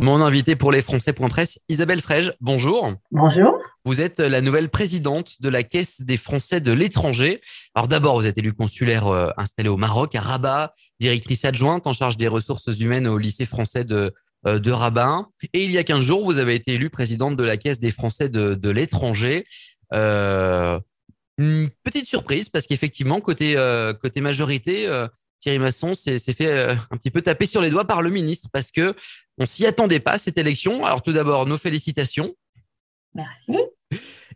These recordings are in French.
Mon invité pour les Français.presse, Isabelle Frege, bonjour. Bonjour. Vous êtes la nouvelle présidente de la Caisse des Français de l'étranger. Alors d'abord, vous êtes élue consulaire euh, installée au Maroc, à Rabat, directrice adjointe en charge des ressources humaines au lycée français de, euh, de Rabat. Et il y a 15 jours, vous avez été élue présidente de la Caisse des Français de, l'étranger. Euh, une petite surprise parce qu'effectivement, côté, côté majorité, Thierry Masson s'est fait euh, un petit peu taper sur les doigts par le ministre parce que on s'y attendait pas cette élection. Alors tout d'abord, nos félicitations. Merci.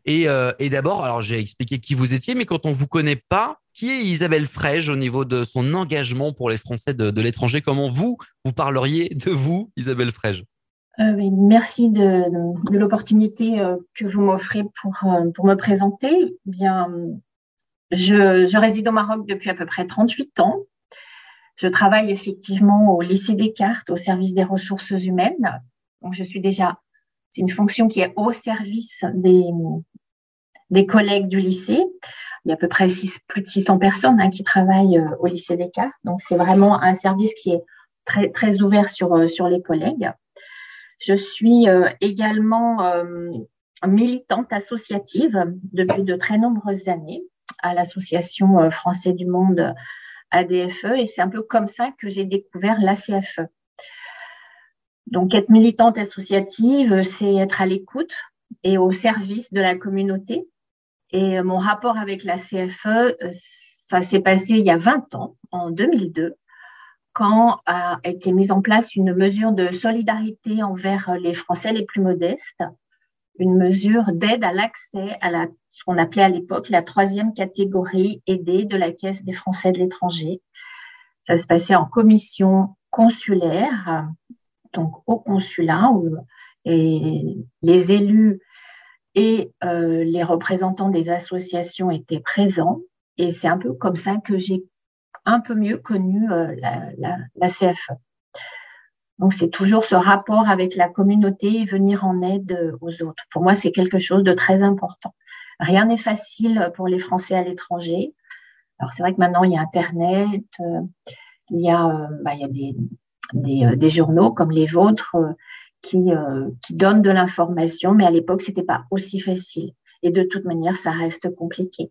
Et, euh, d'abord, alors j'ai expliqué qui vous étiez, mais quand on vous connaît pas, qui est Isabelle Frege au niveau de son engagement pour les Français de, l'étranger? Comment vous, vous parleriez de vous, Isabelle Frege euh, Merci de, l'opportunité que vous m'offrez pour, pour me présenter. Bien, je, je, réside au Maroc depuis à peu près 38 ans. Je travaille effectivement au lycée Descartes, au service des ressources humaines. Donc, je suis déjà, c'est une fonction qui est au service des, des collègues du lycée. Il y a à peu près plus de 600 personnes hein, qui travaillent euh, au lycée Descartes. Donc, c'est vraiment un service qui est très, très ouvert sur, euh, sur les collègues. Je suis euh, également militante associative depuis de très nombreuses années à l'Association française du monde ADFE et c'est un peu comme ça que j'ai découvert l'ACFE. Donc, être militante associative, c'est être à l'écoute et au service de la communauté. Et mon rapport avec la CFE, ça s'est passé il y a 20 ans, en 2002, quand a été mise en place une mesure de solidarité envers les Français les plus modestes une mesure d'aide à l'accès à ce qu'on appelait à l'époque la troisième catégorie aidée de la Caisse des Français de l'étranger. Ça se passait en commission consulaire, donc au consulat, où les élus et euh, les représentants des associations étaient présents. Et c'est un peu comme ça que j'ai un peu mieux connu euh, la CFE. Donc, c'est toujours ce rapport avec la communauté et venir en aide euh, aux autres. Pour moi, c'est quelque chose de très important. Rien n'est facile pour les Français à l'étranger. Alors, c'est vrai que maintenant, il y a Internet, euh, il y a, euh, bah, des, journaux comme les vôtres qui, qui donnent de l'information, mais à l'époque, ce n'était pas aussi facile. Et de toute manière, ça reste compliqué.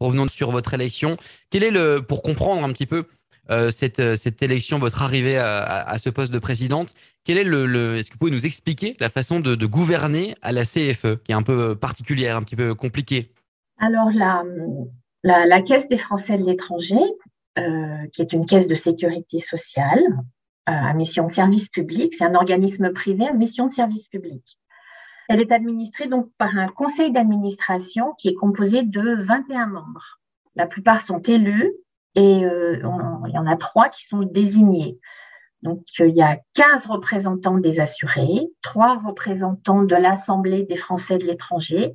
Revenons sur votre élection. Quel est le, pour comprendre un petit peu euh, cette, euh, cette, élection, votre arrivée à, ce poste de présidente. Quel est le, Est-ce que vous pouvez nous expliquer la façon de, gouverner à la CFE, qui est un peu particulière, un petit peu compliquée? Alors, la, la, Caisse des Français de l'étranger, euh, qui est une caisse de sécurité sociale à mission de service public, c'est un organisme privé à mission de service public. Elle est administrée donc par un conseil d'administration qui est composé de 21 membres. La plupart sont élus et euh, il y en a trois qui sont désignés. Donc, euh, il y a 15 représentants des assurés, trois représentants de l'Assemblée des Français de l'étranger.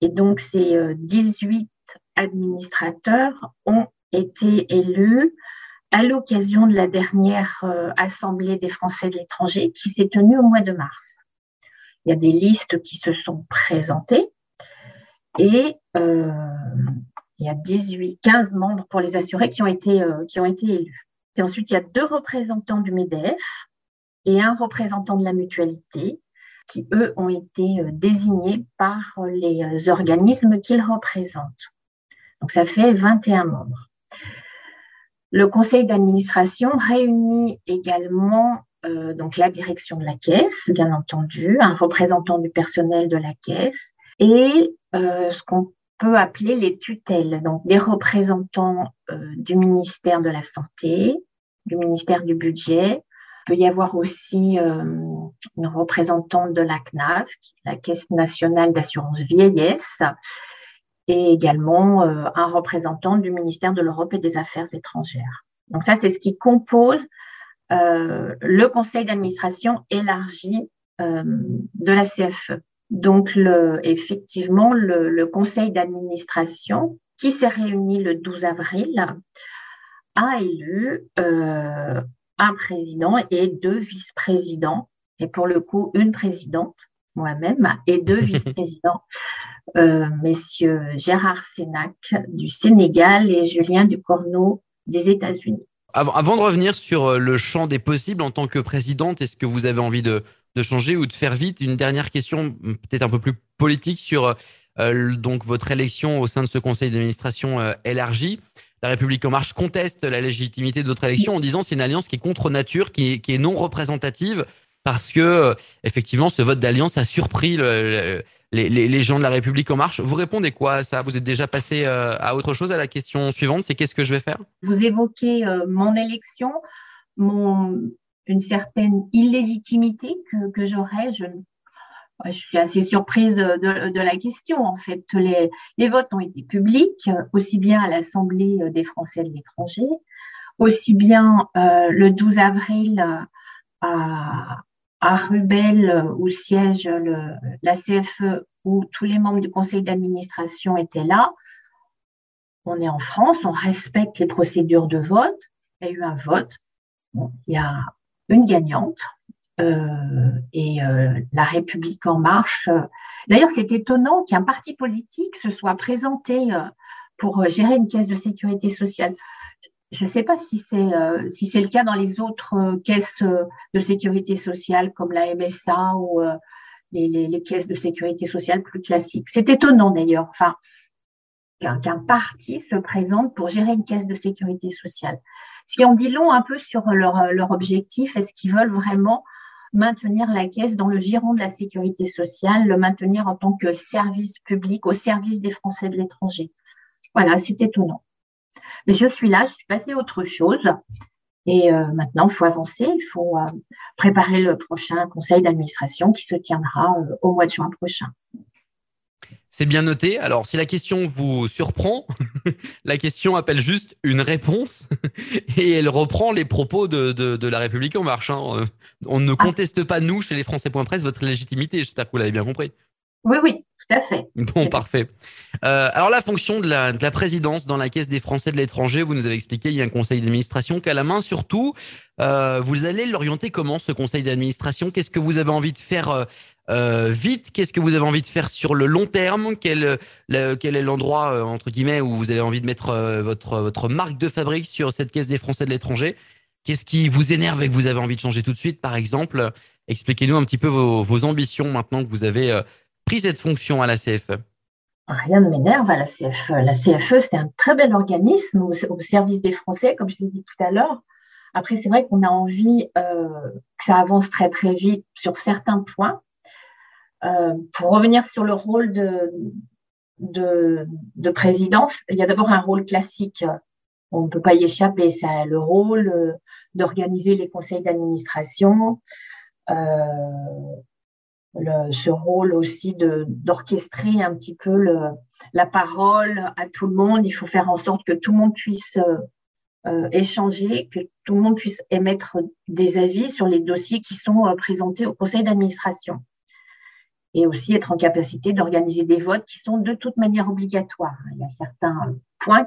Et donc, ces 18 euh, administrateurs ont été élus à l'occasion de la dernière Assemblée des Français de l'étranger qui s'est tenue au mois de mars. Il y a des listes qui se sont présentées et il y a 18, 15 membres pour les assurés qui ont été, euh, qui ont été élus. Et ensuite, il y a deux représentants du MEDEF et un représentant de la mutualité qui, eux, ont été euh, désignés par les euh, organismes qu'ils représentent. Donc, ça fait 21 membres. Le conseil d'administration réunit également donc la direction de la caisse, bien entendu, un représentant du personnel de la caisse et ce qu'on peut appeler les tutelles, donc des représentants euh, du ministère de la Santé, du ministère du Budget. Il peut y avoir aussi euh, une représentante de la CNAF, la Caisse nationale d'assurance vieillesse, et également euh, un représentant du ministère de l'Europe et des Affaires étrangères. Donc ça, c'est ce qui compose le conseil d'administration élargi de la CFE. Donc, le, effectivement, le, conseil d'administration, qui s'est réuni le 12 avril, a élu euh, un président et deux vice-présidents, et pour le coup, une présidente, moi-même, et deux vice-présidents, euh, messieurs Gérard Sénac du Sénégal et Julien Ducorneau des États-Unis. Avant, de revenir sur le champ des possibles en tant que présidente, est-ce que vous avez envie de, changer ou de faire vite Une dernière question, peut-être un peu plus politique, sur donc votre élection au sein de ce conseil d'administration élargi. La République en marche conteste la légitimité de votre élection en disant c'est une alliance qui est contre nature, qui est, non représentative, parce que effectivement ce vote d'alliance a surpris le, les, gens de la République en marche. Vous répondez quoi à ça? Vous êtes déjà passé euh, à autre chose à la question suivante, c'est qu'est-ce que je vais faire? Vous évoquez euh, mon élection, mon, une certaine illégitimité que, j'aurais. Je, je, suis assez surprise de, la question. En fait, les, les, votes ont été publics, aussi bien à l'Assemblée des Français de l'étranger, aussi bien euh, le 12 avril à, à Rubel, euh, où siège le, la CFE, où tous les membres du conseil d'administration étaient là. On est en France, on respecte les procédures de vote. Il y a eu un vote. il y a une gagnante euh, et euh, la République en marche. D'ailleurs, c'est étonnant qu'un parti politique se soit présenté pour gérer une caisse de sécurité sociale je ne sais pas si c'est euh, si c'est le cas dans les autres euh, caisses euh, de sécurité sociale comme la MSA ou les, les, caisses de sécurité sociale plus classiques. C'est étonnant d'ailleurs, enfin qu'un parti se présente pour gérer une caisse de sécurité sociale. Si on dit long un peu sur leur, leur objectif, est-ce qu'ils veulent vraiment maintenir la caisse dans le giron de la sécurité sociale, le maintenir en tant que service public au service des Français de l'étranger? Voilà, c'est étonnant. Mais je suis là, je suis passée à autre chose. Et euh, maintenant, il faut avancer, il faut euh, préparer le prochain conseil d'administration qui se tiendra euh, au mois de juin prochain. C'est bien noté. Alors, si la question vous surprend, la question appelle juste une réponse et elle reprend les propos de, la République en marche. Hein. On ne ah. conteste pas, nous, chez les Français.press, votre légitimité. J'espère que vous l'avez bien compris. Oui, oui, tout à fait. Bon, parfait. Euh, alors la fonction de la, présidence dans la Caisse des Français de l'étranger, vous nous avez expliqué, il y a un conseil d'administration qui a la main surtout. Euh, vous allez l'orienter comment ce conseil d'administration? Qu'est-ce que vous avez envie de faire euh, vite? Qu'est-ce que vous avez envie de faire sur le long terme? Quel, quel est l'endroit entre guillemets où vous avez envie de mettre votre votre marque de fabrique sur cette Caisse des Français de l'étranger? Qu'est-ce qui vous énerve et que vous avez envie de changer tout de suite, par exemple? Expliquez-nous un petit peu vos, vos ambitions maintenant que vous avez pris cette fonction à la CFE Rien ne m'énerve à la CFE. La CFE, c'est un très bel organisme au, service des Français, comme je l'ai dit tout à l'heure. Après, c'est vrai qu'on a envie euh, que ça avance très très vite sur certains points. Euh, pour revenir sur le rôle de, de, présidence, il y a d'abord un rôle classique. On ne peut pas y échapper. C'est le rôle euh, d'organiser les conseils d'administration, ce rôle aussi d'orchestrer un petit peu le, la parole à tout le monde. Il faut faire en sorte que tout le monde puisse euh, euh, échanger, que tout le monde puisse émettre des avis sur les dossiers qui sont euh, présentés au conseil d'administration. Et aussi être en capacité d'organiser des votes qui sont de toute manière obligatoires. Il y a certains points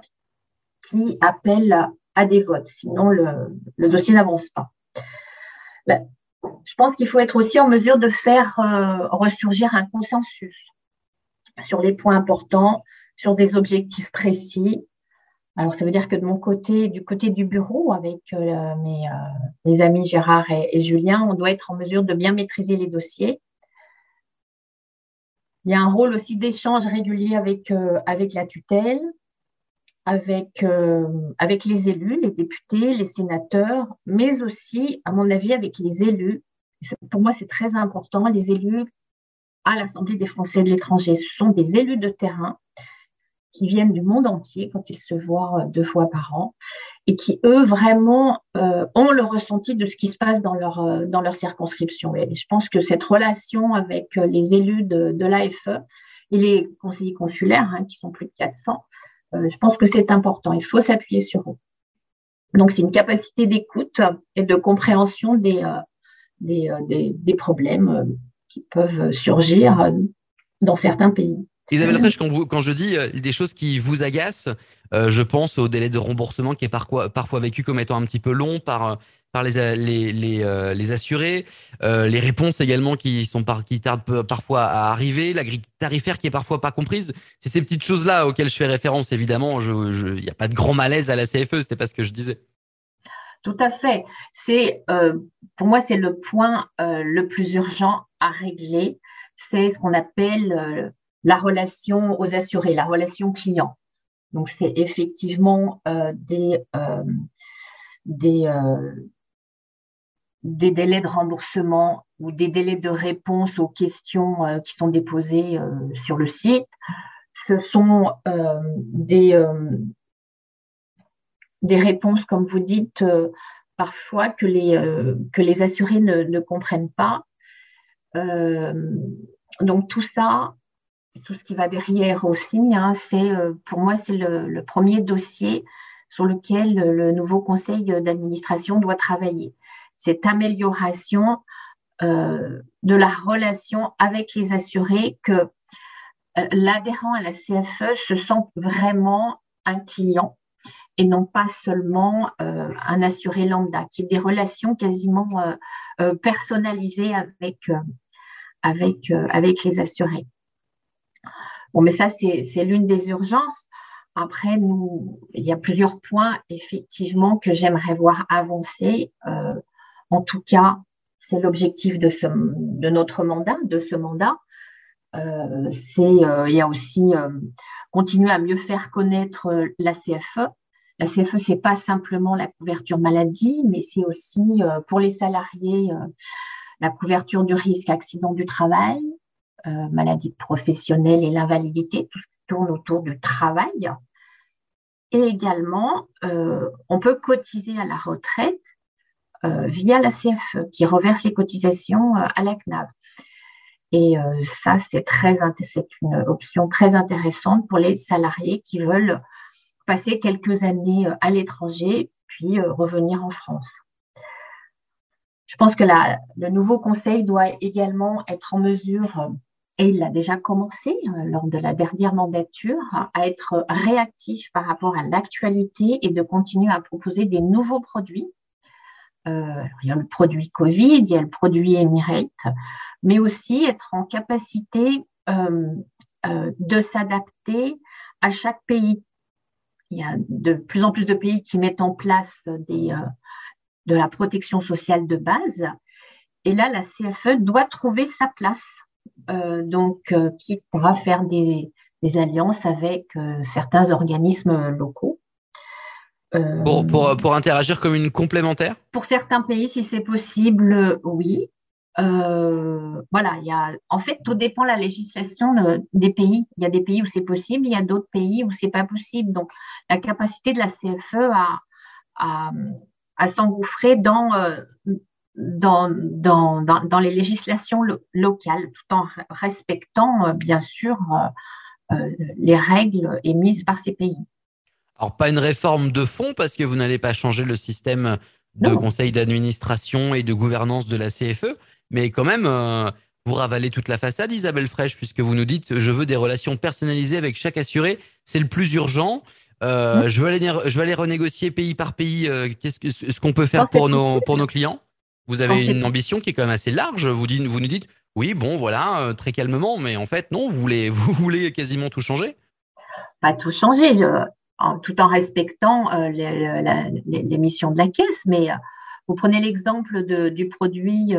qui appellent à des votes, sinon le, le dossier n'avance pas je pense qu'il faut être aussi en mesure de faire euh, ressurgir un consensus sur les points importants, sur des objectifs précis. Alors, ça veut dire que de mon côté, du côté du bureau, avec euh, mes, euh, mes, amis Gérard et, Julien, on doit être en mesure de bien maîtriser les dossiers. Il y a un rôle aussi d'échange régulier avec la tutelle, avec, euh, avec les élus, les députés, les sénateurs, mais aussi, à mon avis, avec les élus. Pour moi, c'est très important, les élus à l'Assemblée des Français de l'étranger. Ce sont des élus de terrain qui viennent du monde entier quand ils se voient euh, deux fois par an et qui, eux, vraiment euh, ont le ressenti de ce qui se passe dans leur, dans leur circonscription. Et je pense que cette relation avec les élus de, de l'AFE et les conseillers consulaires, hein, qui sont plus de 400, euh, je pense que c'est important. Il faut s'appuyer sur eux. Donc, c'est une capacité d'écoute et de compréhension des, euh, euh, des, problèmes qui peuvent surgir dans certains pays. Isabelle quand je dis des choses qui vous agacent, je pense au délai de remboursement qui est parfois, parfois vécu comme étant un petit peu long par par les, les, les, euh, assurés, euh, les réponses également qui sont par, qui tardent parfois à arriver, la grille tarifaire qui est parfois pas comprise. C'est ces petites choses-là auxquelles je fais référence, évidemment. Il n'y a pas de grand malaise à la CFE, c'était pas ce que je disais. Tout à fait. Euh, pour moi c'est le point euh, le plus urgent à régler. C'est ce qu'on appelle euh, la relation aux assurés, la relation client. Donc c'est effectivement des des des délais de remboursement ou des délais de réponse aux questions qui sont déposées sur le site. Ce sont des des réponses, comme vous dites, euh, parfois que les, euh, assurés ne, comprennent pas. Euh, donc tout ça, tout ce qui va derrière aussi, hein, c'est pour moi c'est le, premier dossier sur lequel le nouveau conseil d'administration doit travailler. Cette amélioration de la relation avec les assurés, que l'adhérent à la CFE se sent vraiment un client et non pas seulement euh, un assuré lambda, qui est des relations quasiment euh, euh, personnalisées avec les assurés. Bon, mais ça, c'est l'une des urgences. Après, nous, il y a plusieurs points, effectivement, que j'aimerais voir avancer. En tout cas, c'est l'objectif de, notre mandat, de ce mandat. c'est, il y a aussi continuer à mieux faire connaître la CFE, la CFE, ce n'est pas simplement la couverture maladie, mais c'est aussi euh, pour les salariés euh, la couverture du risque accident du travail, euh, maladie professionnelle et l'invalidité, tout ce qui tourne autour du travail. Et également, on peut cotiser à la retraite via la CFE qui reverse les cotisations à la CNAV. Et ça, c'est une option très intéressante pour les salariés qui veulent passer quelques années euh, à l'étranger, puis euh, revenir en France. Je pense que le nouveau conseil doit également être en mesure, euh, et il a déjà commencé lors de la dernière mandature, à être réactif par rapport à l'actualité et de continuer à proposer des nouveaux produits. Il y a le produit Covid, il y a le produit Emirate, mais aussi être en capacité de s'adapter à chaque pays il y a de plus en plus de pays qui mettent en place des, euh, de la protection sociale de base. Et là, la CFE doit trouver sa place. Euh, donc, euh, qui pourra faire des, alliances avec certains organismes locaux. Pour, pour, pour, interagir comme une complémentaire? Pour certains pays, si c'est possible, oui. Euh, voilà, il y a, en fait, tout dépend de la législation des pays. Il y a des pays où c'est possible, il y a d'autres pays où c'est pas possible. Donc, la capacité de la CFE à, à, s'engouffrer dans, euh, dans, dans, dans, les législations locales, tout en respectant, euh, bien sûr, les règles émises par ces pays. Alors, pas une réforme de fond parce que vous n'allez pas changer le système de conseil d'administration et de gouvernance de la CFE, mais quand même, euh, vous ravalez toute la façade, Isabelle Fraîche, puisque vous nous dites je veux des relations personnalisées avec chaque assuré. C'est le plus urgent. Euh, je, veux aller, je veux aller renégocier pays par pays euh, qu'est-ce, que, ce qu'on peut faire pour nos, pour nos clients? Vous avez une ambition qui est quand même assez large. Vous, dites, vous nous dites oui, bon, voilà, très calmement, mais en fait, non, vous voulez, vous voulez quasiment tout changer Pas tout changer, tout en respectant les, missions de la caisse, mais vous prenez l'exemple du produit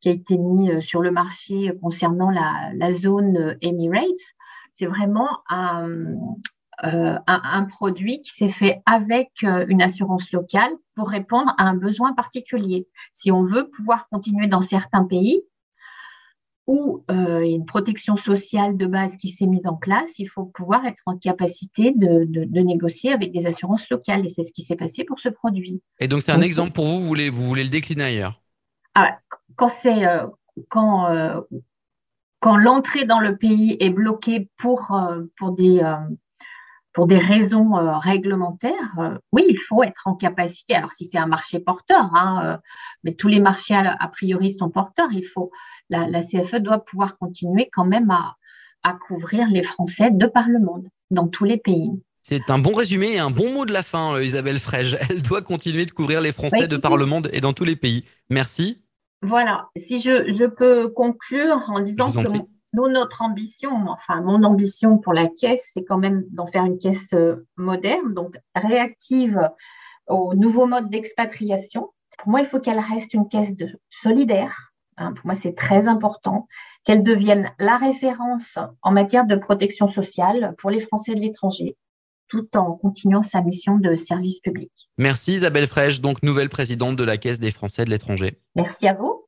qui a été mis euh, sur le marché concernant la, zone euh, Emirates. C'est vraiment euh, un, produit qui s'est fait avec une assurance locale pour répondre à un besoin particulier. Si on veut pouvoir continuer dans certains pays, où il y a une protection sociale de base qui s'est mise en place, il faut pouvoir être en capacité de, de, négocier avec des assurances locales. Et c'est ce qui s'est passé pour ce produit. Et donc, c'est un exemple pour vous, vous voulez, vous voulez le décliner ailleurs? Ah, quand c'est euh, quand euh, quand l'entrée dans le pays est bloquée pour euh, pour des pour des raisons réglementaires, oui, il faut être en capacité. Alors, si c'est un marché porteur, hein, mais tous les marchés a, priori sont porteurs, il faut la, la, CFE doit pouvoir continuer quand même à, à couvrir les Français de par le monde, dans tous les pays. C'est un bon résumé et un bon mot de la fin, Isabelle Frege. Elle doit continuer de couvrir les Français de par le monde et dans tous les pays. Merci. Voilà, si je, peux conclure en disant que nous, notre ambition, enfin mon ambition pour la caisse, c'est quand même d'en faire une caisse euh, moderne, donc réactive au nouveau mode d'expatriation. Pour moi, il faut qu'elle reste une caisse de solidaire. Hein. pour moi, c'est très important qu'elle devienne la référence en matière de protection sociale pour les Français de l'étranger tout en continuant sa mission de service public. Merci Isabelle Fraîche, donc nouvelle présidente de la Caisse des Français de l'étranger. Merci à vous.